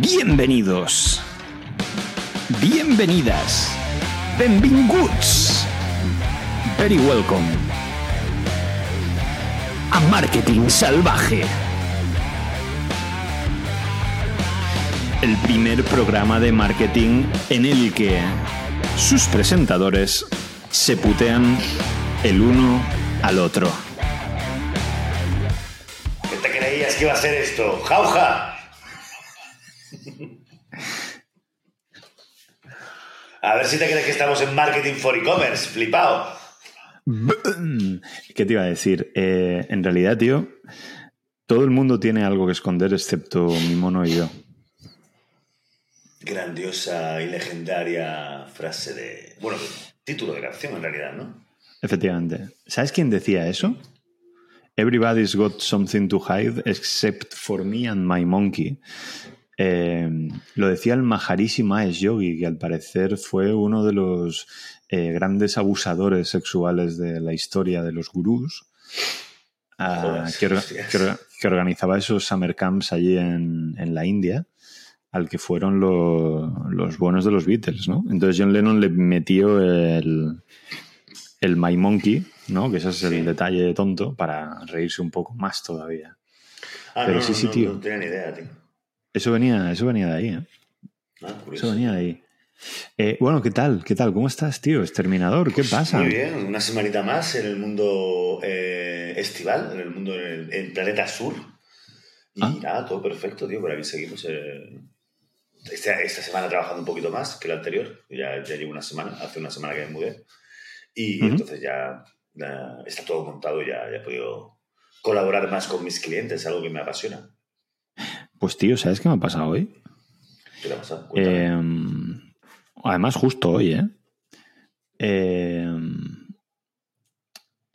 Bienvenidos. Bienvenidas. Benvinguts. Very welcome. A Marketing Salvaje. El primer programa de marketing en el que sus presentadores se putean el uno al otro. ¿Qué te creías que iba a ser esto? ¡Jauja! A ver si te crees que estamos en marketing for e-commerce, flipado. ¿Qué te iba a decir? Eh, en realidad, tío, todo el mundo tiene algo que esconder excepto mi mono y yo. Grandiosa y legendaria frase de. Bueno, título de canción en realidad, ¿no? Efectivamente. ¿Sabes quién decía eso? Everybody's got something to hide except for me and my monkey. Eh, lo decía el Maharishi Mahesh Yogi, que al parecer fue uno de los eh, grandes abusadores sexuales de la historia de los gurús, ah, que, orga- que orga- que organizaba esos summer camps allí en, en la India, al que fueron lo- los buenos de los Beatles, ¿no? Entonces John Lennon le metió el, el My Monkey, ¿no? Que ese es el Sí. detalle tonto para reírse un poco más todavía. Ah, Pero no, sí, no, sí, no, tío. No tenía ni idea, tío. Eso venía, eso venía de ahí, ¿eh? Ah, curioso. Eso venía de ahí. Eh, bueno, ¿qué tal? ¿Qué tal? ¿Cómo estás, tío? Exterminador, ¿qué pasa? Muy bien, una semanita más en el mundo eh, estival, en el mundo, en el, en Planeta Sur. Y Ah. nada, todo perfecto, tío, por aquí seguimos. eh, esta, esta semana trabajando un poquito más que la anterior. Ya, ya llevo una semana, hace una semana que me mudé. Y entonces ya, ya está todo montado y ya, ya he podido colaborar más con mis clientes, algo que me apasiona. Pues, tío, ¿sabes qué me ha pasado hoy? ¿Qué te ha pasado? Eh, además, justo hoy, ¿eh? Eh,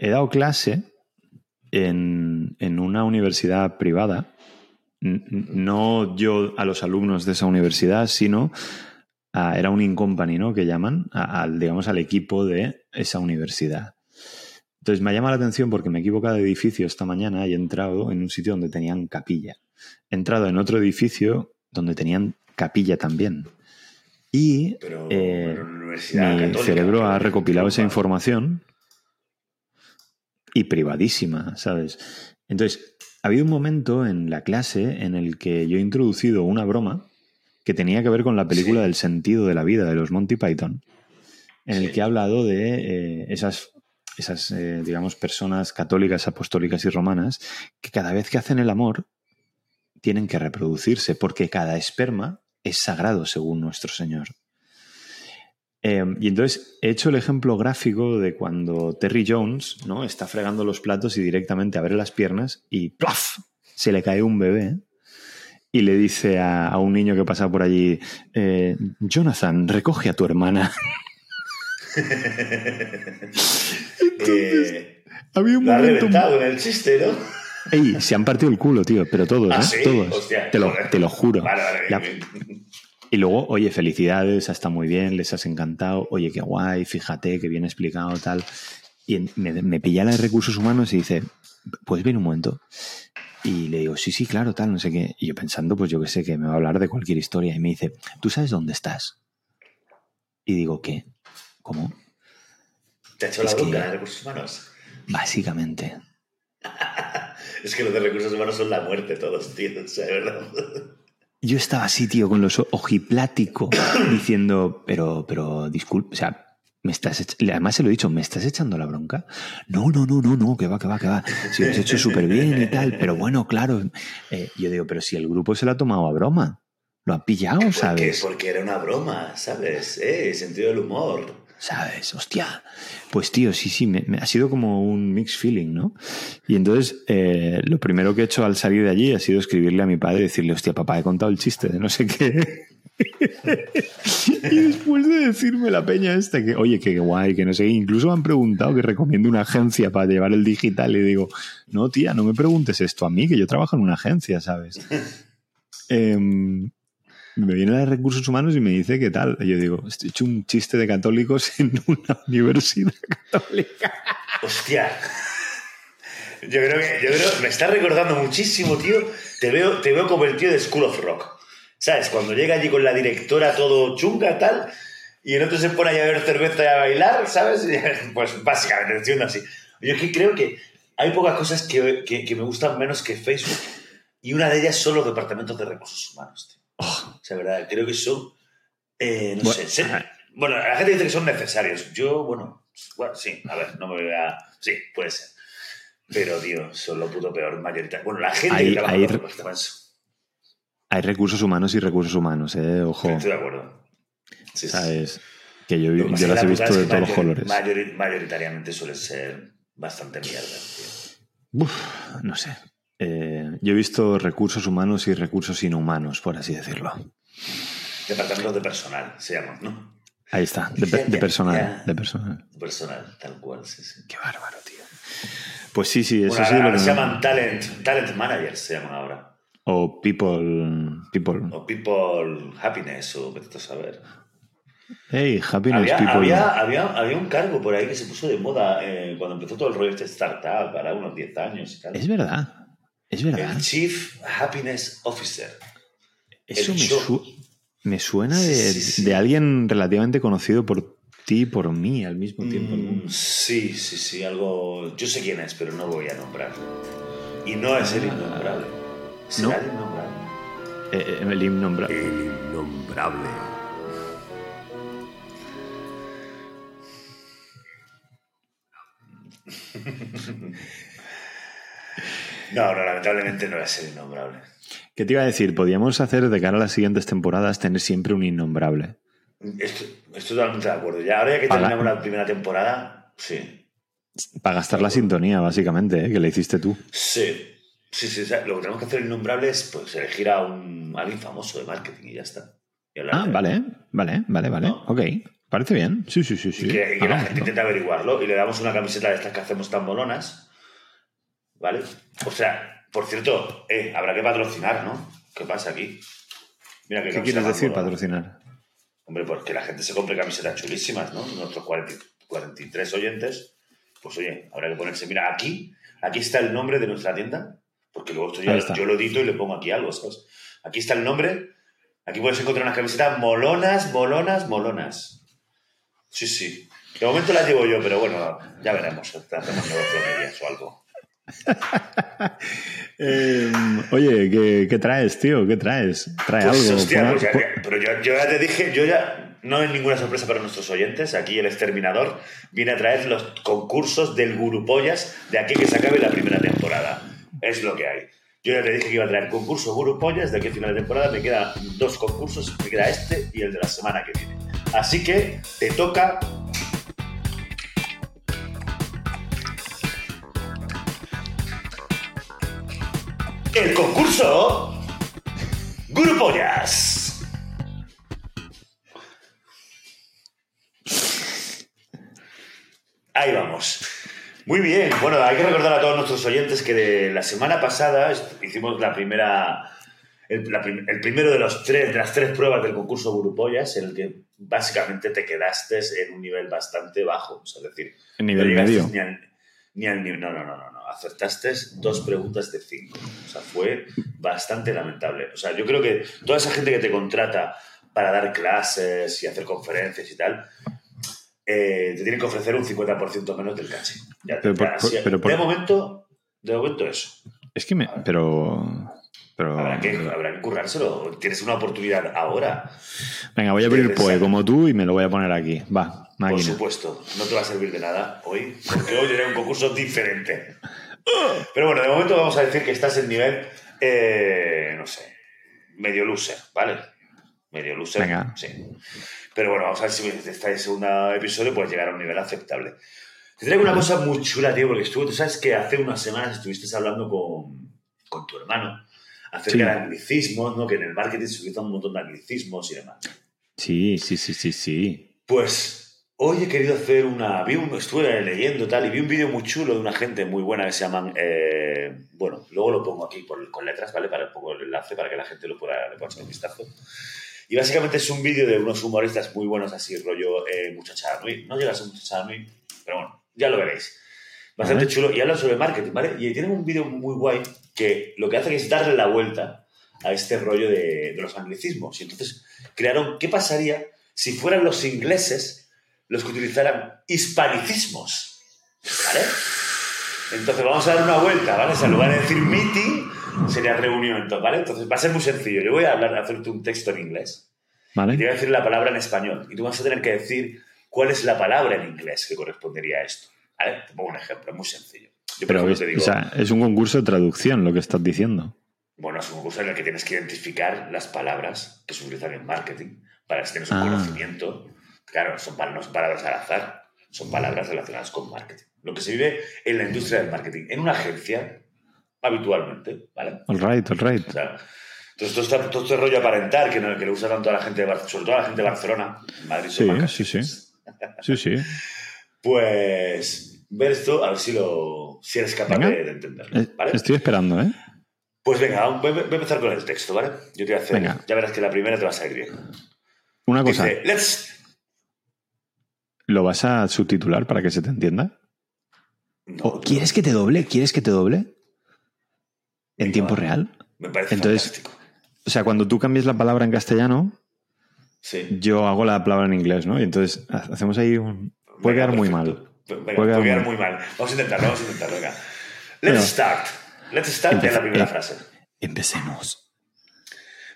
He dado clase en, en una universidad privada. No yo a los alumnos de esa universidad, sino a- era un in-company, ¿no? Que llaman a- al, digamos, al equipo de esa universidad. Entonces me ha llamado la atención porque me he equivocado de edificio esta mañana y he entrado en un sitio donde tenían capilla. He entrado en otro edificio donde tenían capilla también. Y Pero eh, mi católica, cerebro ha recopilado esa información y privadísima, ¿sabes? Entonces, ha habido un momento en la clase en el que yo he introducido una broma que tenía que ver con la película Sí. del sentido de la vida de los Monty Python, en el que he hablado de eh, esas, esas eh, digamos, personas católicas, apostólicas y romanas que cada vez que hacen el amor tienen que reproducirse porque cada esperma es sagrado según nuestro Señor. Eh, y entonces he hecho el ejemplo gráfico de cuando Terry Jones ¿no? está fregando los platos y directamente abre las piernas y ¡plaf! se le cae un bebé y le dice a, a un niño que pasa por allí, eh, Jonathan, recoge a tu hermana. Eh, Había un lo ha momento... reventado en el chiste, ¿no? Ey, se han partido el culo, tío, pero todos, Ah, ¿eh? sí, Todos. hostia, te, lo, te lo juro. Vale, vale, La- Y luego, oye, felicidades, está muy bien, les has encantado, oye, qué guay, fíjate, qué bien explicado, tal. Y me, me pilla la de recursos humanos y dice, ¿puedes venir un momento? Y le digo, sí, sí, claro, tal, no sé qué. Y yo pensando, pues yo qué sé, que me va a hablar de cualquier historia. Y me dice, ¿tú sabes dónde estás? Y digo, ¿qué? ¿Cómo? ¿Te ha hecho Es la bronca de recursos humanos? Básicamente. Es que los de recursos humanos son la muerte todos, tío. O sea, verdad. Yo estaba así, tío, con los ojiplático, diciendo, pero, pero, disculpe, o sea, me estás, además se lo he dicho, ¿me estás echando la bronca? No, no, no, no, no, que va, que va, que va. Si lo has hecho súper bien y tal, pero bueno, claro. Eh, yo digo, pero si el grupo se lo ha tomado a broma, lo ha pillado, Porque, ¿sabes? porque era una broma, ¿sabes? Eh, sentido del humor. ¿Sabes? Hostia. Pues tío, sí, sí, me, me ha sido como un mixed feeling, ¿no? Y entonces, eh, lo primero que he hecho al salir de allí ha sido escribirle a mi padre y decirle, hostia, papá, he contado el chiste de no sé qué. y después de decirme la peña esta, que oye, qué guay, que no sé qué, incluso me han preguntado que recomiendo una agencia para llevar el digital y digo, no, tía, no me preguntes esto a mí, que yo trabajo en una agencia, ¿sabes? Em, me viene la de recursos humanos y me dice qué tal. Y yo digo, estoy hecho un chiste de católicos en una universidad católica. Hostia. Yo creo que, yo creo, me está recordando muchísimo, tío. Te veo, te veo como el tío de School of Rock. ¿Sabes? Cuando llega allí con la directora todo chunga, tal, y el otro se pone a beber cerveza y a bailar, ¿sabes? Pues básicamente, entiendo así. Yo es que creo que hay pocas cosas que, que, que me gustan menos que Facebook, y una de ellas son los departamentos de recursos humanos, tío. O sea, verdad, creo que son. eh, no Bueno, sé. se- bueno, la gente dice que son necesarios. Yo, bueno, bueno, sí, a ver, no me voy a. Sí, puede ser. Pero, tío, son lo puto peor mayoritario. Bueno, la gente Hay- que trabaja hay- con humanos. Hay recursos humanos y recursos humanos, ¿eh? Ojo. Estoy de acuerdo. Sí, sí. ¿Sabes? Que yo, yo las la he visto de todos los colores. mayor- mayoritariamente suele ser bastante mierda, tío. Uf, no sé. Eh, yo he visto recursos humanos y recursos inhumanos, por así decirlo. Departamentos de personal, se llaman, ¿no? Ahí está, de, Ya, de ya, personal, ya. de personal. Personal, tal cual, sí, sí. Qué bárbaro, tío. Pues sí, sí, eso Bueno, sí. ahora lo que se me- llaman talent, talent managers, se llaman ahora. O people. People. O people happiness, o vete a saber. Hey, happiness Había, people. había, había, había un cargo por ahí que se puso de moda eh, cuando empezó todo el rollo este startup, para unos 10 años y tal. Es verdad. Es verdad. El Chief Happiness Officer. Eso el me, show. su- me suena Sí, de, sí, sí. de alguien relativamente conocido por ti y por mí al mismo tiempo. Mm, sí, sí, sí, algo. Yo sé quién es, pero no voy a nombrarlo. Y no es el innombrable. ¿Será ¿No? el innombrable? Eh, eh, el innombrable. El innombrable. No, no, lamentablemente no es el innombrable. ¿Qué te iba a decir? Podríamos hacer de cara a las siguientes temporadas tener siempre un innombrable. Estoy, estoy totalmente de acuerdo. Ya, ahora ya que terminamos la primera temporada, sí. Para gastar la sintonía, básicamente, ¿eh? que la hiciste tú. Sí. Sí, sí, o sea, lo que tenemos que hacer innombrable es pues, elegir a un, a alguien famoso de marketing y ya está. Y Ah, de vale, vale, vale, vale. No. Ok. Parece bien. Sí, sí, sí, sí. Y que, y que la gente ¿no? intente averiguarlo y le damos una camiseta de estas que hacemos tan molonas. ¿Vale? O sea, por cierto, eh, habrá que patrocinar, ¿no? ¿Qué pasa aquí? Mira ¿Qué camiseta quieres decir, patrocinar? Hombre, pues que la gente se compre camisetas chulísimas, ¿no? Nuestros 40 43 oyentes. Pues oye, habrá que ponerse. Mira, aquí, aquí está el nombre de nuestra tienda. Porque luego esto yo lo edito y le pongo aquí algo, ¿sabes? Aquí está el nombre. Aquí puedes encontrar unas camisetas molonas, molonas, molonas. Sí, sí. De momento las llevo yo, pero bueno, ya veremos. Hacemos negocio o algo. Eh, oye, ¿qué, qué traes, tío? ¿Qué traes? Trae Pues, algo. hostia, pues ya- pon- ya- pero yo, yo ya te dije, yo ya no es ninguna sorpresa para nuestros oyentes. Aquí el exterminador viene a traer los concursos del Gurupollas de aquí que se acabe la primera temporada. Es lo que hay. Yo ya te dije que iba a traer concursos Gurupollas de aquí a final de temporada. Me quedan dos concursos, me queda este y el de la semana que viene. Así que te toca. El concurso Gurupollas. Ahí vamos. Muy bien. Bueno, hay que recordar a todos nuestros oyentes que de la semana pasada hicimos la primera. El, la prim- el primero de, los tres, de las tres pruebas del concurso Gurupollas, en el que básicamente te quedaste en un nivel bastante bajo. O sea, es decir, nivel no medio. Ni al, ni al nivel. No, no, no, no, no. Acertaste dos preguntas de cinco. O sea, fue bastante lamentable. O sea, yo creo que toda esa gente que te contrata para dar clases y hacer conferencias y tal, eh, te tienen que ofrecer un 50% menos del caché. Ya, Pero por- por- pero por- de momento, de momento eso. Es que me. Pero. Pero. Habrá que, habrá que currárselo. Tienes una oportunidad ahora. Venga, voy a abrir de POE como tú y me lo voy a poner aquí. Va, Por máquina. supuesto, no te va a servir de nada hoy, porque hoy era un concurso diferente. Pero bueno, de momento vamos a decir que estás en nivel, eh, no sé, medio loser, ¿vale? Medio loser. Venga. Sí. Pero bueno, vamos a ver si este segundo episodio puede llegar a un nivel aceptable. Te traigo una cosa muy chula, tío, porque estuve, tú sabes que hace unas semanas estuviste hablando con, con tu hermano acerca Sí. de anglicismos, ¿no? Que en el marketing se utilizan un montón de anglicismos y demás. Sí, sí, sí, sí, sí. Pues hoy he querido hacer una. Vi un, estuve leyendo tal y vi un vídeo muy chulo de una gente muy buena que se llaman. eh, bueno, luego lo pongo aquí por- con letras, ¿vale? Para un poco el enlace para que la gente lo pueda, le pueda echar un vistazo. Y básicamente es un vídeo de unos humoristas muy buenos, así, rollo eh, Muchachada Nui. No llega a ser Muchachada Nui, pero bueno, ya lo veréis. Bastante Vale. chulo. Y hablan sobre marketing, ¿vale? Y tienen un vídeo muy guay que lo que hace es darle la vuelta a este rollo de, de los anglicismos. Y entonces crearon, ¿qué pasaría si fueran los ingleses los que utilizaran hispanicismos? ¿Vale? Entonces vamos a dar una vuelta, ¿vale? O sea, en lugar de decir meeting, sería reunión, ¿vale? Entonces va a ser muy sencillo. Yo voy a hablar, a hacerte un texto en inglés y te ¿Vale? voy a decir la palabra en español. Y tú vas a tener que decir cuál es la palabra en inglés que correspondería a esto. ¿Vale? Te pongo un ejemplo, es muy sencillo. Yo, Pero ejemplo, es, te digo, o sea, es un concurso de traducción lo que estás diciendo. bueno, es un concurso en el que tienes que identificar las palabras que se utilizan en marketing para que tienes un Ah. conocimiento. Claro, son, no son palabras al azar, son palabras relacionadas con marketing. Lo que se vive en la industria del marketing, en una agencia, habitualmente, ¿vale? All right, all right. O sea, entonces, todo este, todo este rollo aparentar que, no- que le usa tanto a la gente de Bar- sobre todo a la gente de Barcelona, Madrid Sí, sí, sí. Sí, sí. Pues ver esto, a ver si, lo, si eres capaz de, de entenderlo. Eh, ¿vale? Estoy esperando, ¿eh? Pues venga, voy, voy a empezar con el texto, ¿vale? Yo te voy a hacer, Venga. ya verás que la primera te va a salir bien. Una cosa, Dice, let's... ¿lo vas a subtitular para que se te entienda? No, ¿O ¿Quieres que te doble? ¿Quieres que te doble? ¿En tiempo real? Me parece Entonces- fantástico. O sea, cuando tú cambies la palabra en castellano, Sí. yo hago la palabra en inglés, ¿no? Y entonces ha- hacemos ahí un... Puede Venga, quedar muy mal. Venga, Puede quedar muy mal. Vamos a intentarlo, vamos a intentarlo, venga. Let's start. Let's start Empeza- la primera eh. frase. Empecemos.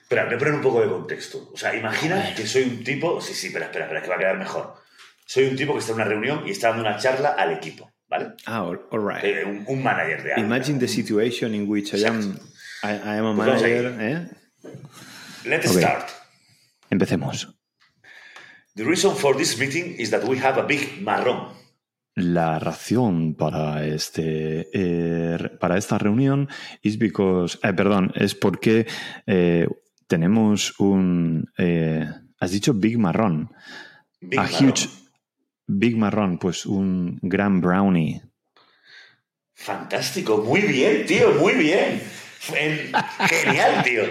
Espera, voy a poner un poco de contexto. O sea, imagina que soy un tipo... Sí, sí, espera, espera, espera, que va a quedar mejor. Soy un tipo que está en una reunión y está dando una charla al equipo, ¿vale? Ah, all, right. Eh, un, un manager de algo. Imagine the situation in which I am, I, I am a Pues manager. ¿eh? Let's start. Empecemos. The reason for this meeting is that we have a big marrón. La razón para este eh, para esta reunión es because, eh, perdón, es porque eh, tenemos un has dicho big marrón, Big a marrón. huge big marrón, pues un gran brownie. Fantástico, muy bien, tío, muy bien. En- Genial, tío.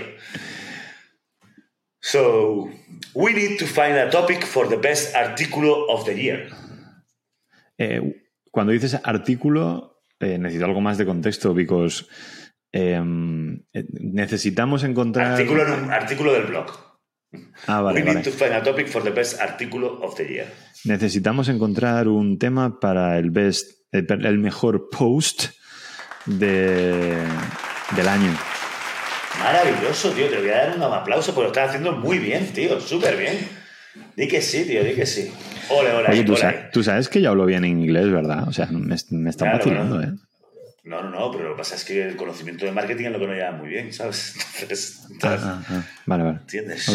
So, we need to find a topic for the best artículo of the year. Eh, cuando dices artículo, eh, necesito algo más de contexto, because em, eh, necesitamos encontrar. Artículo del blog. Ah, vale, we vale. need to find a topic for the best artículo of the year. Necesitamos encontrar un tema para el best, el, el mejor post de, del año. Maravilloso, tío. Te voy a dar un aplauso porque lo estás haciendo muy bien, tío. Súper bien. Di que sí, tío, di que sí. Ole, ole, Oye, tú, ole. sa- tú sabes que yo hablo bien inglés, ¿verdad? O sea, me, me están Claro, vacilando. ¿eh? No, no, no, pero lo que pasa es que el conocimiento de marketing es lo que no lleva muy bien, ¿sabes? Entonces, Ah, ¿sabes? ah, ah. Vale, vale. ¿entiendes? Ok.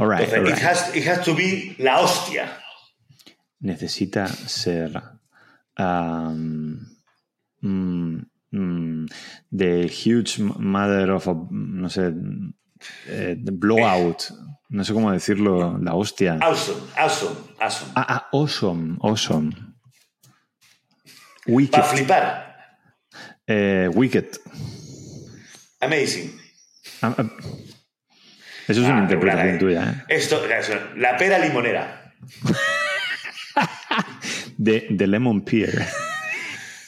All right, Entonces, all it, has, it has to be la hostia. Necesita ser um, mm, mm, the huge mother of a, no sé, eh, blowout. No sé cómo decirlo, la hostia. Awesome, awesome, awesome. Ah, ah, awesome, awesome. Para flipar. Eh, wicked. Amazing. Ah, ah. Eso es una Ah, interpretación regular, tuya, ¿eh? Esto, eso, la pera limonera. De, de Lemon Pear.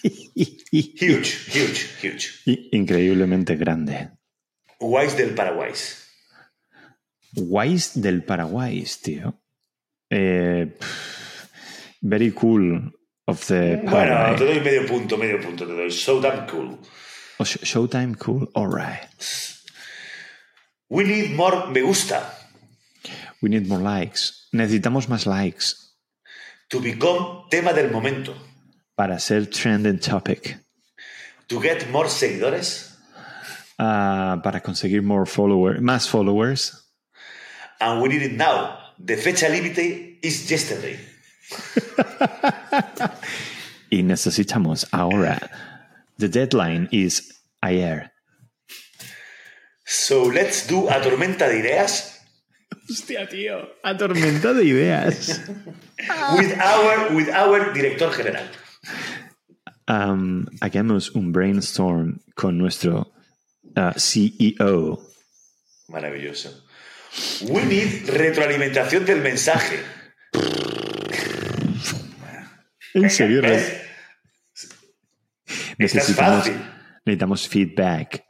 Huge, huge, huge. Increíblemente grande. Wise del Paraguay. Wise del Paraguay, tío. Eh, very cool of the Bueno, te doy medio punto, medio punto te doy. So damn cool. Oh, sh- Showtime cool, alright. We need more me gusta We need more likes. Necesitamos más likes to become tema del momento. para ser trending topic. To get more seguidores. Ah, para conseguir more followers, más followers. and we need it now. The fecha límite is yesterday. Y necesitamos ahora. The deadline is ayer. So let's do a tormenta de ideas Hostia, tío. Atormenta de ideas. with our, with our director general. Um, hagamos un brainstorm con nuestro uh, CEO. Maravilloso. We need retroalimentación del mensaje. En necesitamos, fácil. necesitamos feedback.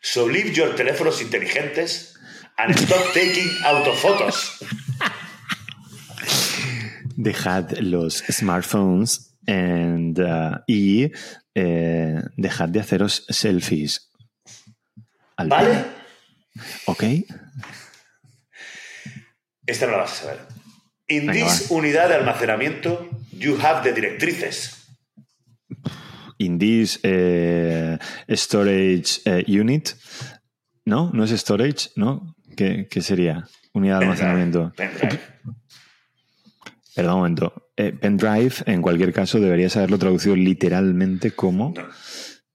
So leave your teléfonos inteligentes and stop taking autofotos. Dejad los smartphones and, uh, y eh, dejad de haceros selfies. Al ¿Vale? pie. ¿Ok? Esta no la vas a saber. In Venga, this unidad de almacenamiento, you have the directrices. In this eh, storage eh, unit. ¿No? ¿No es storage? ¿No? ¿Qué, qué sería? Unidad de almacenamiento. Pendrive. Perdón un momento. Eh, pendrive, en cualquier caso, deberías haberlo traducido literalmente como No.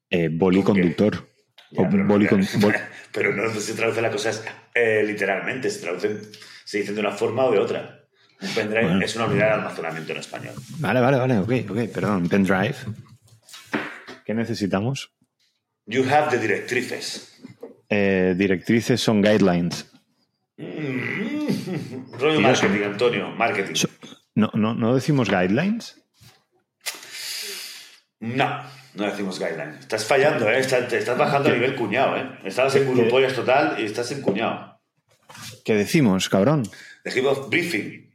eh, conductor. Ya, o pero, boli no, con- bol- pero no se traduce las cosas eh, literalmente, se traducen, se dicen de una forma o de otra. Un pendrive Bueno. es una unidad de almacenamiento en español. Vale, vale, vale. Ok, ok. Perdón. Pendrive. ¿Qué necesitamos? You have the directrices. Eh, directrices son guidelines. Rollo Tío, marketing, Antonio, marketing. So- No, no, no decimos guidelines. No, no decimos guideline. Estás fallando, ¿eh? Estás, te estás bajando a nivel cuñado, ¿eh? Estabas en Gurupollas total y estás en cuñado. ¿Qué decimos, cabrón? Dijimos briefing.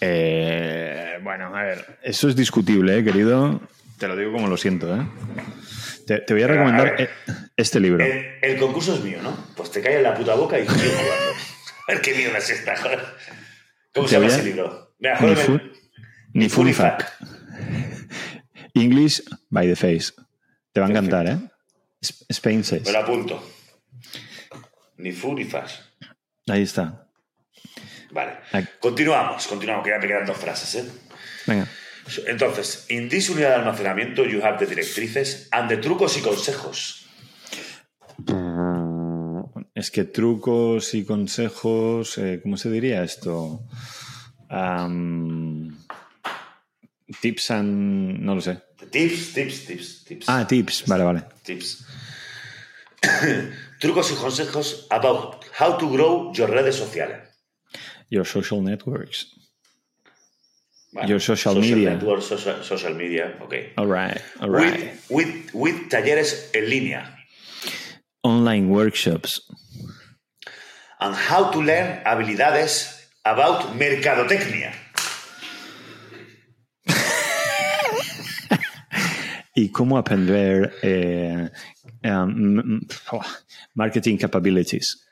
Eh, bueno, a ver. Eso es discutible, ¿eh, querido? Te lo digo como lo siento, ¿eh? Te, te voy a Pero, recomendar a ver. eh, este libro. El, el concurso es mío, ¿no? Pues te callas la puta boca y sigo jugando. A ver qué mierda es esta, joder. ¿Cómo se llama ese libro? Mira, Ni, fu- ni. English by the face. Te va a encantar, ¿eh? Spain says. Me lo apunto. Ni fu ni. Ahí está. Vale. Continuamos, continuamos, que ya me quedan dos frases, ¿eh? Venga. Entonces, in this unidad de almacenamiento you have the directrices and the trucos y consejos. Es que trucos y consejos, eh, ¿cómo se diría esto? Tips and... no lo sé. Tips, tips, tips, tips. Ah, tips, vale, vale. Tips. trucos y consejos about how to grow your redes sociales. Your social networks. Your social media. network, social, social media, ok. All right, all right. With, with, with talleres en línea. Online workshops. And how to learn habilidades about mercadotecnia. Y cómo aprender eh, um, marketing capabilities.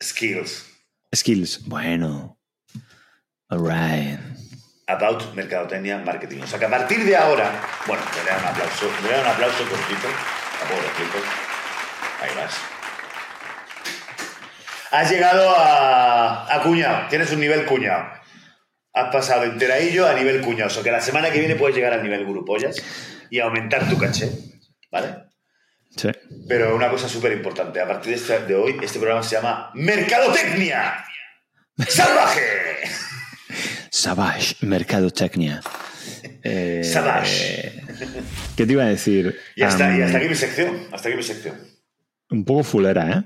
Skills Skills. Bueno. All right. about mercadotecnia marketing. O sea que a partir de ahora, bueno, me da un aplauso, me da un aplauso cortito. Tampoco lo explico. Ahí vas. Has llegado a, a cuñado. Tienes un nivel cuñado. Has pasado de enteradillo a nivel cuñado. O sea que la semana que viene puedes llegar al nivel grupollas y aumentar tu caché. ¿Vale? Sí. Pero una cosa súper importante, a partir de, este- de hoy, este programa se llama Mercadotecnia Salvaje. Savage, mercadotecnia. Eh, Savage. ¿Qué te iba a decir? Y hasta, y hasta aquí mi sección, hasta aquí mi sección. Un poco fulera, ¿eh?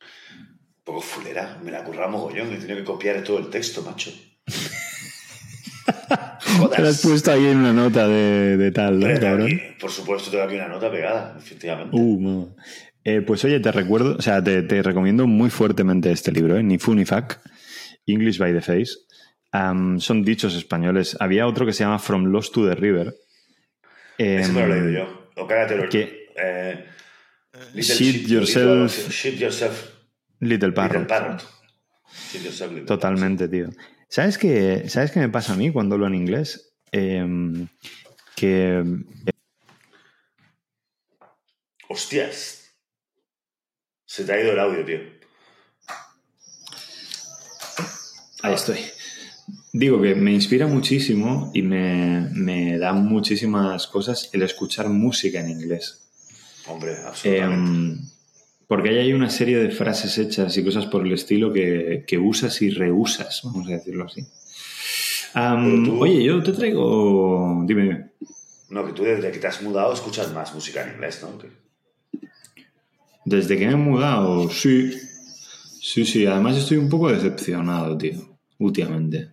Un poco fulera, me la curramos mogollón, he tenido que copiar todo el texto, macho. Te lo has puesto ahí en una nota de, de tal, ¿no, cabrón? aquí- por supuesto, tengo aquí una nota pegada, efectivamente. Uh. Eh, pues oye, te recuerdo, o sea, te, te recomiendo muy fuertemente este libro, ¿eh? Ni fu ni fac, English by the Face. Son dichos españoles. Había otro que se llama From Lost to the River. Ese me lo he Em, leído yo. O cállate los. que- Eh, little Shit shit- yourself. little- shit yourself. Little Little Parrot. Parrot. Little Totalmente, tío. ¿Sabes qué, ¿Sabes qué me pasa a mí cuando hablo en inglés? Em, que Hostias. Se te ha ido el audio, tío. Ahí estoy. Digo que me inspira muchísimo y me, me da muchísimas cosas el escuchar música en inglés. Hombre, absolutamente. Em, porque ahí hay una serie de frases hechas y cosas por el estilo que, que usas y reusas, vamos a decirlo así. Tú- Oye, yo te traigo... Dime, dime. No, que tú desde que te has mudado escuchas más música en inglés, ¿no? Que- Desde que me he mudado, sí. Sí, sí. Además estoy un poco decepcionado, tío, últimamente.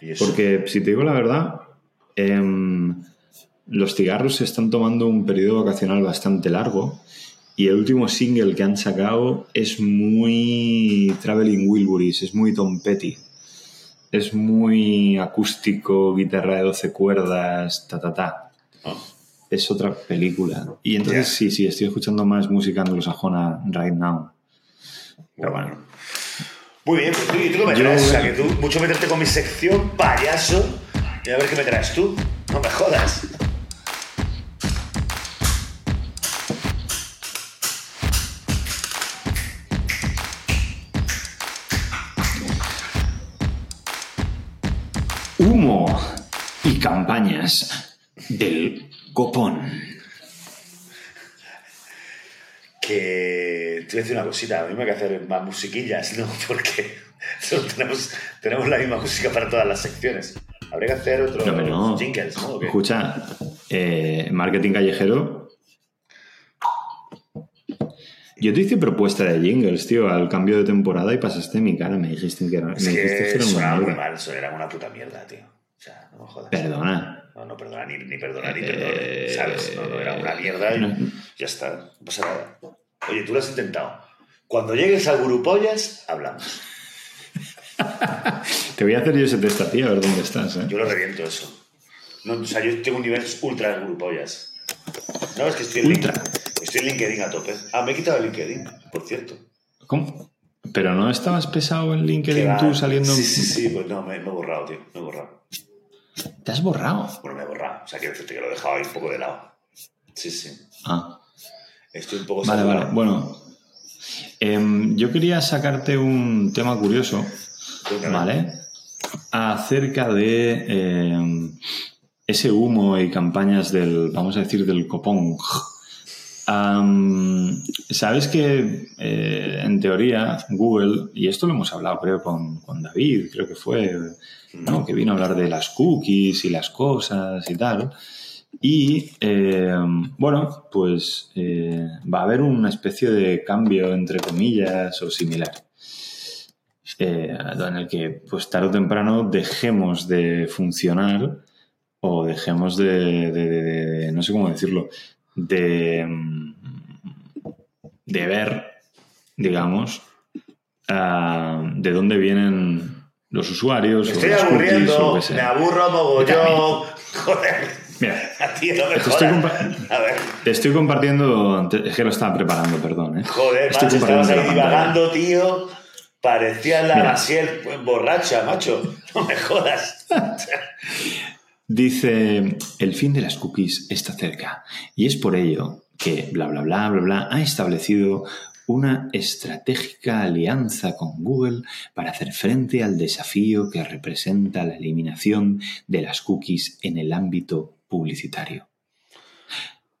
y eso. Porque, si te digo la verdad, em, los cigarros se están tomando un periodo vacacional bastante largo y el último single que han sacado es muy Traveling Wilburys, es muy Tom Petty. Es muy acústico, guitarra de 12 cuerdas, ta ta ta. Ah, Es otra película. Y entonces sí, sí, estoy escuchando más música anglosajona right now. Pero bueno. Muy bien, pues tú, ¿y tú qué me Yo- traes? O sea, que tú, mucho meterte con mi sección, payaso, y a ver qué me traes tú. No me jodas. Campañas del copón. Que te voy a decir una cosita, a mí me hay que hacer más musiquillas, ¿no? Porque tenemos, tenemos la misma música para todas las secciones. Habría que hacer otros No, no. jingles, ¿no? Escucha, eh, marketing callejero. Yo te hice propuesta de jingles, tío, al cambio de temporada y pasaste mi cara. Me dijiste que era, me dijiste que era una muy mal, eso era una puta mierda, tío. No jodas. Perdona. No, no, perdona, ni, ni perdona, ni Eh, perdona. ¿Sabes? No, no, era una mierda y no. ya está. No pasa nada. Oye, tú lo has intentado. Cuando llegues al Gurupollas, hablamos. Te voy a hacer yo ese test a ti, a ver dónde estás, ¿eh? Yo lo reviento eso. No, o sea, yo tengo un nivel ultra de Gurupollas. No, es que estoy en, Ultra. Estoy en LinkedIn a tope. Ah, me he quitado el LinkedIn, por cierto. ¿Cómo? ¿Pero no estabas pesado en LinkedIn tú saliendo? Sí, sí, sí, pues no, me, me he borrado, tío. Me he borrado. ¿Te has borrado? Bueno, me he borrado. O sea, quiero decirte que lo he dejado ahí un poco de lado. Sí, sí. Ah. Estoy un poco Vale, vale. Bueno, em, yo quería sacarte un tema curioso. ¿vale? Acerca de em, ese humo y campañas del, vamos a decir, del copón. Am, Sabes que eh, en teoría Google, y esto lo hemos hablado creo con, con David, creo que fue, ¿no? que vino a hablar de las cookies y las cosas y tal. Y eh, bueno, pues eh, va a haber una especie de cambio, entre comillas, o similar. eh, en el que, pues tarde o temprano, dejemos de funcionar o dejemos de, de- de- de- no sé cómo decirlo, de, de ver, digamos, ah, de dónde vienen los usuarios. Me estoy o aburriendo, me aburro mogollón. Joder, Mira, a ti no me Te estoy A ver, te estoy compartiendo, te- es que lo estaba preparando, perdón. ¿eh? joder, Estoy macho, estabas ahí divagando, tío. Parecía la. Maciel borracha, macho. No me jodas. Dice, el fin de las cookies está cerca y es por ello que bla bla bla bla bla ha establecido una estratégica alianza con Google para hacer frente al desafío que representa la eliminación de las cookies en el ámbito publicitario.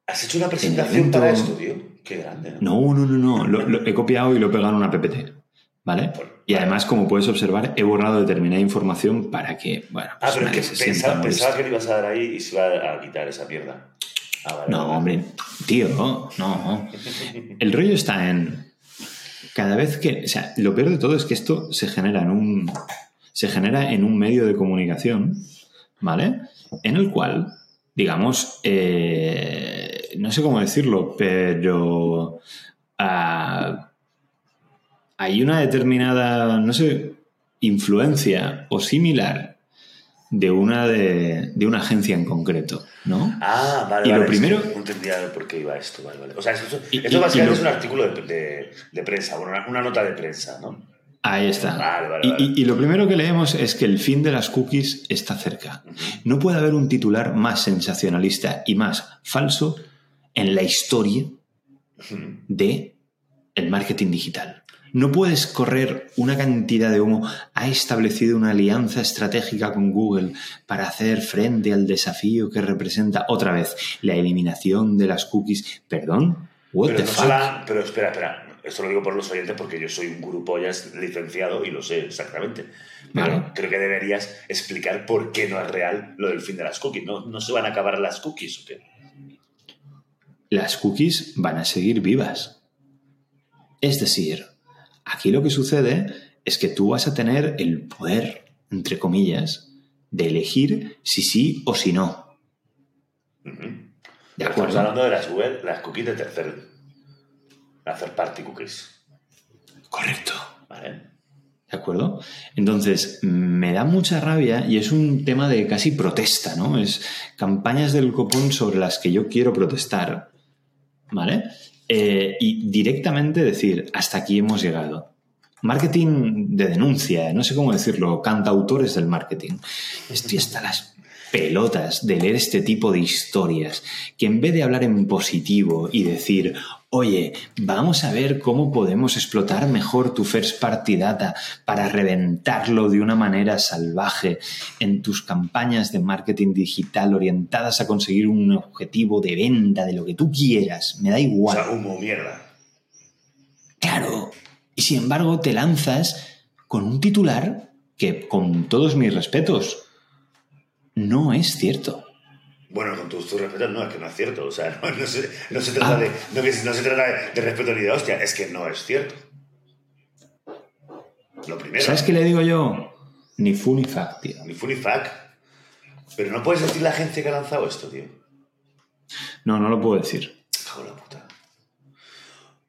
¿Has hecho una presentación evento- para esto, tío? Qué grande, ¿no? No, no, no, no, lo, lo he copiado y lo he pegado en una PPT, ¿vale? Y además, como puedes observar, he borrado determinada información para que, bueno, Ah, pues pero es nadie que se pensaba, pensaba que le ibas a dar ahí y se iba a quitar esa mierda. Ah, vale, No, vale. hombre, tío, no. El rollo está en. Cada vez que. O sea, lo peor de todo es que esto se genera en un. Se genera en un medio de comunicación, ¿vale? En el cual, digamos, eh, no sé cómo decirlo, pero. ah, hay una determinada, no sé, influencia o similar de una, de, de una agencia en concreto, ¿no? Ah, vale, Y lo vale. que primero- No entendía por qué iba esto, vale, vale. O sea, esto, Y- esto y- básicamente y es lo- un artículo de, de- de prensa, bueno, una, una nota de prensa, ¿no? Ahí está. Vale, vale, y lo primero que leemos es que el fin de las cookies está cerca. No puede haber un titular más sensacionalista y más falso en la historia de el marketing digital. No puedes correr una cantidad de humo. Ha establecido una alianza estratégica con Google para hacer frente al desafío que representa otra vez la eliminación de las cookies. Perdón, what Pero, the no fuck? la- pero espera, espera. Esto lo digo por los oyentes porque yo soy un grupo ya licenciado y lo sé exactamente. Pero Vale. creo que deberías explicar por qué no es real lo del fin de las cookies. ¿No, no se van a acabar las cookies o qué? Las cookies van a seguir vivas. Es decir, aquí lo que sucede es que tú vas a tener el poder, entre comillas, de elegir si sí o si no. Ujú. ¿De Pero Estamos acuerdo? hablando de las web, las cookies de tercer. Las third party cookies. Correcto. ¿Vale? ¿De acuerdo? Entonces, me da mucha rabia y es un tema de casi protesta, ¿no? Es campañas del copón sobre las que yo quiero protestar, ¿vale? Eh, y directamente decir, hasta aquí hemos llegado. Marketing de denuncia, no sé cómo decirlo, cantautores del marketing. Estoy hasta las pelotas de leer este tipo de historias, que en vez de hablar en positivo y decir, oye, vamos a ver cómo podemos explotar mejor tu first party data para reventarlo de una manera salvaje en tus campañas de marketing digital orientadas a conseguir un objetivo de venta de lo que tú quieras, me da O igual. sea, humo, mierda. Claro. Y sin embargo te lanzas con un titular que, con todos mis respetos, no es cierto. Bueno, con tus tus respetos, no, es que no es cierto. O sea, no, no se, no se trata, Ah. de, no, que- no se trata de, de respeto ni de hostia, es que no es cierto. Lo primero. ¿Sabes qué le digo yo? Ni fu ni fac, tío. Ni fu ni fac. Pero no puedes decir la agencia que ha lanzado esto, tío. No, no lo puedo decir. Cago la puta.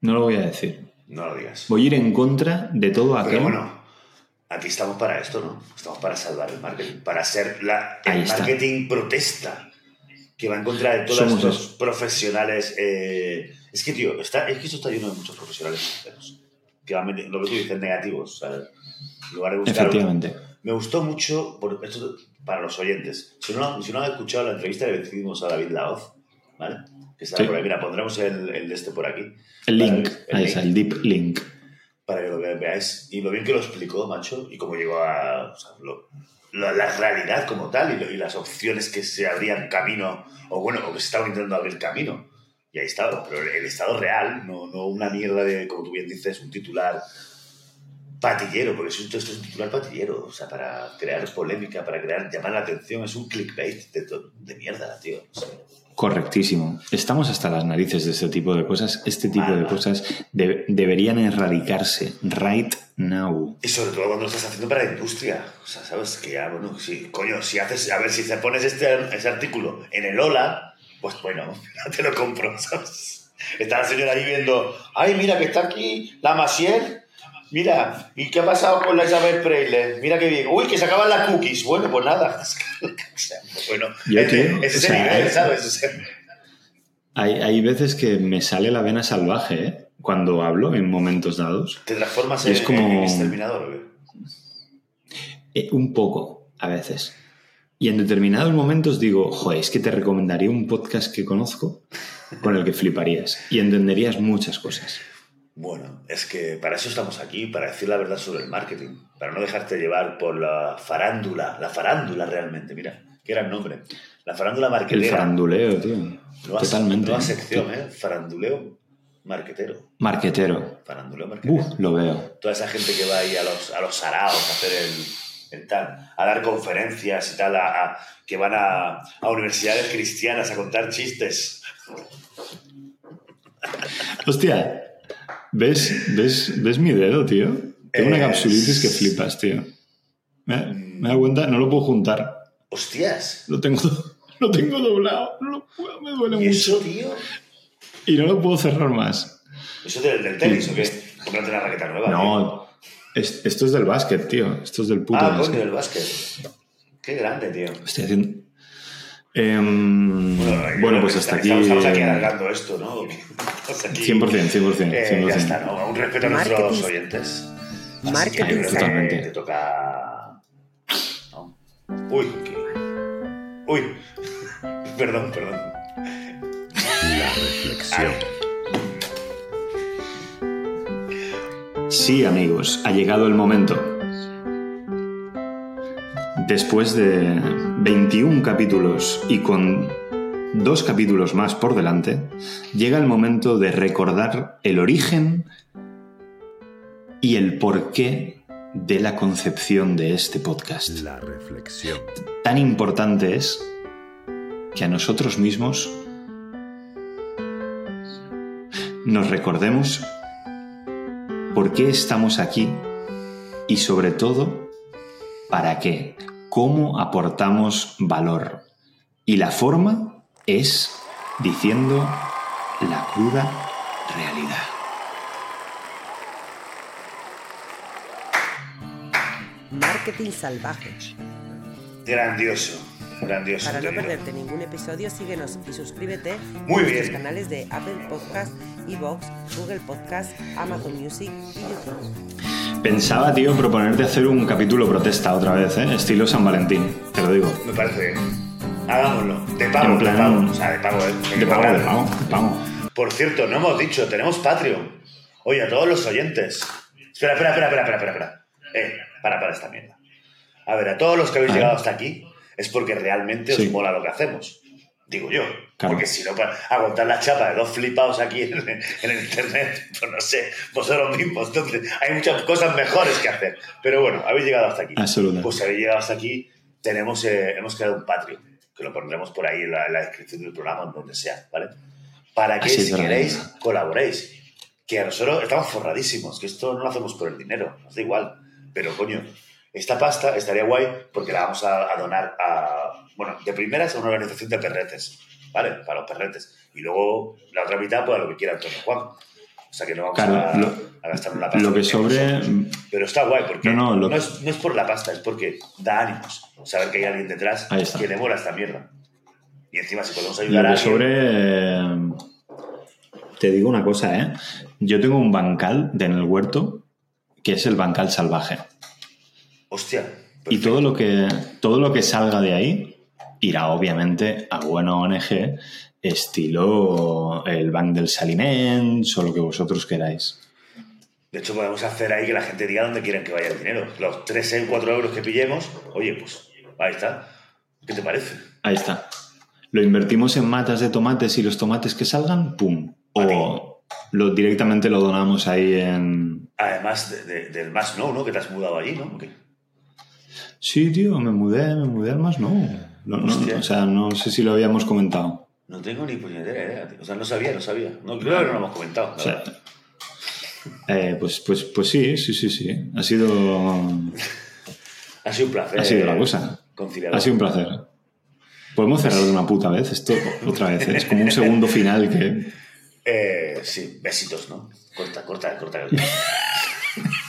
No lo voy a decir. No lo digas. Voy a ir en contra de todo aquel. Pero bueno, aquí estamos para esto, ¿no? Estamos para salvar el marketing, para ser la, Ahí el está. marketing protesta que va en contra de todos Somos estos eso. profesionales. eh, Es que, tío, está, es que esto está lleno de muchos profesionales sinceros, que van lo que tú dices, negativos, ¿sabes? En lugar de buscar Efectivamente. Me gustó mucho, por esto para los oyentes, si no, si no han escuchado la entrevista que le hicimos a David Laoz, ¿vale? Que está Sí. por ahí, mira, pondremos el, el de este por aquí. El link. el Ahí link está, el deep link. Para que lo ve- veáis. Y lo bien que lo explicó, macho, y cómo llegó a lo- la, realidad como tal y, lo- y las opciones que se abrían camino, o bueno, o que se estaban intentando abrir camino. Y ahí estaba, pero el estado real, no, no una mierda de, como tú bien dices, un titular patillero, porque es un, esto es un titular patillero, o sea, para crear polémica, para crear, llamar la atención, es un clickbait de, de mierda, tío. Correctísimo. Estamos hasta las narices de este tipo de cosas. Este tipo Mal, de cosas de- deberían erradicarse right now. Y sobre todo cuando lo estás haciendo para la industria. O sea, sabes que ya, bueno, sí, coño, si haces, a ver, si te pones este, ese artículo en el Ola, pues bueno, te lo compro, ¿sabes? Está la señora ahí viendo, ay, mira que está aquí la Maciel, mira, ¿y qué ha pasado con la Isabel Preyle? Mira qué bien, uy, que se acaban las cookies. Bueno, pues nada. Bueno, Yo, ese, tío, ese es o el sea, nivel, hay- ¿sabes? O sea, Hay, hay veces que me sale la vena salvaje ¿eh? cuando hablo en momentos dados. te transformas en, es como- en exterminador. Eh, un poco, a veces. Y en determinados momentos digo, joder, es que te recomendaría un podcast que conozco con el que fliparías y entenderías muchas cosas. Bueno, es que para eso estamos aquí, para decir la verdad sobre el marketing, para no dejarte llevar por la farándula, la farándula realmente, mira, qué gran nombre, la farándula El marketera. faranduleo, tío. Nueva- Totalmente. Nueva sección, ¿eh? Faranduleo marquetero. Marquetero. Faranduleo marquetero. Uf, lo veo. Toda esa gente que va ahí a los, a los saraos a hacer el, el tal, a dar conferencias y tal, a, a- que van a, a universidades cristianas a contar chistes. Hostia, ¿ves, ves, ¿ves mi dedo, tío? Tengo una capsulitis que flipas, tío. ¿Me, me da cuenta? No lo puedo juntar. Hostias. Lo tengo, lo tengo doblado. No lo puedo, me duele ¿Y mucho. eso, tío? Y no lo puedo cerrar más. ¿Eso del, del tenis o qué? No tiene raqueta nueva. No, es- esto es del básquet, tío. Esto es del puto Ah, básquet. coño, del básquet. Qué grande, tío. Estoy haciendo... Em, bueno, yo pues hasta aquí... Estamos, aquí alargando esto, ¿no? Aquí- 100%, 100%, Eh, 100%. ya está, ¿no? Un respeto a nuestros Marketing. oyentes. Así Marketing que, Totalmente. Te toca. ¿no? Uy, qué- Uy. Perdón, perdón. La reflexión. Sí, amigos, ha llegado el momento. Después de 21 capítulos y con dos capítulos más por delante, llega el momento de recordar el origen y el porqué de la concepción de este podcast. La reflexión. Tan importante es que a nosotros mismos nos recordemos por qué estamos aquí y sobre todo para qué cómo aportamos valor. Y la forma es diciendo la cruda realidad. Marketing salvaje. Grandioso, grandioso. Para no perderte ningún episodio, síguenos y suscríbete Muy en nuestros bien. canales de Apple Podcast, Evox, Google Podcast, Amazon Music y YouTube. Pensaba, tío, proponerte hacer un capítulo protesta otra vez, ¿eh? Estilo San Valentín, te lo digo. Me parece bien. Hagámoslo. De pago, En plan- de pago. O sea, de pago, ¿eh? De pago, de pago, de pago. Por cierto, no hemos dicho, tenemos Patreon. Oye, a todos los oyentes. Espera, espera, espera, espera, espera, espera. Eh, para, para esta mierda. A ver, a todos los que habéis llegado hasta aquí, es porque realmente Sí. os mola lo que hacemos. Digo yo. Claro. Porque si no, para aguantar la chapa de dos flipados aquí en, en el internet, pues no sé, vosotros mismos. Entonces, hay muchas cosas mejores que hacer. Pero bueno, habéis llegado hasta aquí. Absolutamente. Pues habéis llegado hasta aquí, tenemos, eh, hemos creado un Patreon, que lo pondremos por ahí en la, en la descripción del programa, donde sea, ¿vale? Para que Así es, si verdad. queréis, colaboréis. Que a nosotros estamos forradísimos, que esto no lo hacemos por el dinero, nos da igual. Pero coño, esta pasta estaría guay porque la vamos a, a donar a, bueno, de primeras a una organización de perretes, ¿vale? Para los perretes. Y luego la otra mitad, pues a lo que quiera Antonio Juan. O sea que no vamos Claro, a, lo- a gastar una pasta. Lo que sobre... Pero está guay porque No, no, lo- es, no es por la pasta, es porque da ánimos saber que hay alguien detrás que le mola esta mierda. Y encima, si podemos Lo ayudar a alguien. sobre... eh, Te digo una cosa, ¿eh? Yo tengo un bancal en el huerto que es el bancal salvaje. Hostia. Y todo lo que todo lo que salga de ahí irá obviamente a buena ONG estilo el Bank del Saliments o lo que vosotros queráis. De hecho, podemos hacer ahí que la gente diga dónde quieren que vaya el dinero. Los 3 o 4 euros que pillemos, oye, pues ahí está. ¿Qué te parece? Ahí está. Lo invertimos en matas de tomates y los tomates que salgan, ¡pum! O lo, directamente lo donamos ahí en... Además de- de- del más no, ¿no? Que te has mudado allí, ¿no? Sí, tío, me mudé, me mudé al más, no. No, o sea, no sé si lo habíamos comentado. No tengo ni puñetera idea, tío. O sea, no sabía, no sabía. No, creo que no lo hemos comentado. O sea, eh, pues, pues, pues sí, sí, sí, sí. Ha sido, Ha sido un placer. ha sido la cosa. Conciliador. Ha sido un placer. Podemos cerrar de una puta vez esto otra vez. ¿eh? Es como un segundo final que... Eh, sí, besitos, ¿no? Corta, corta, corta.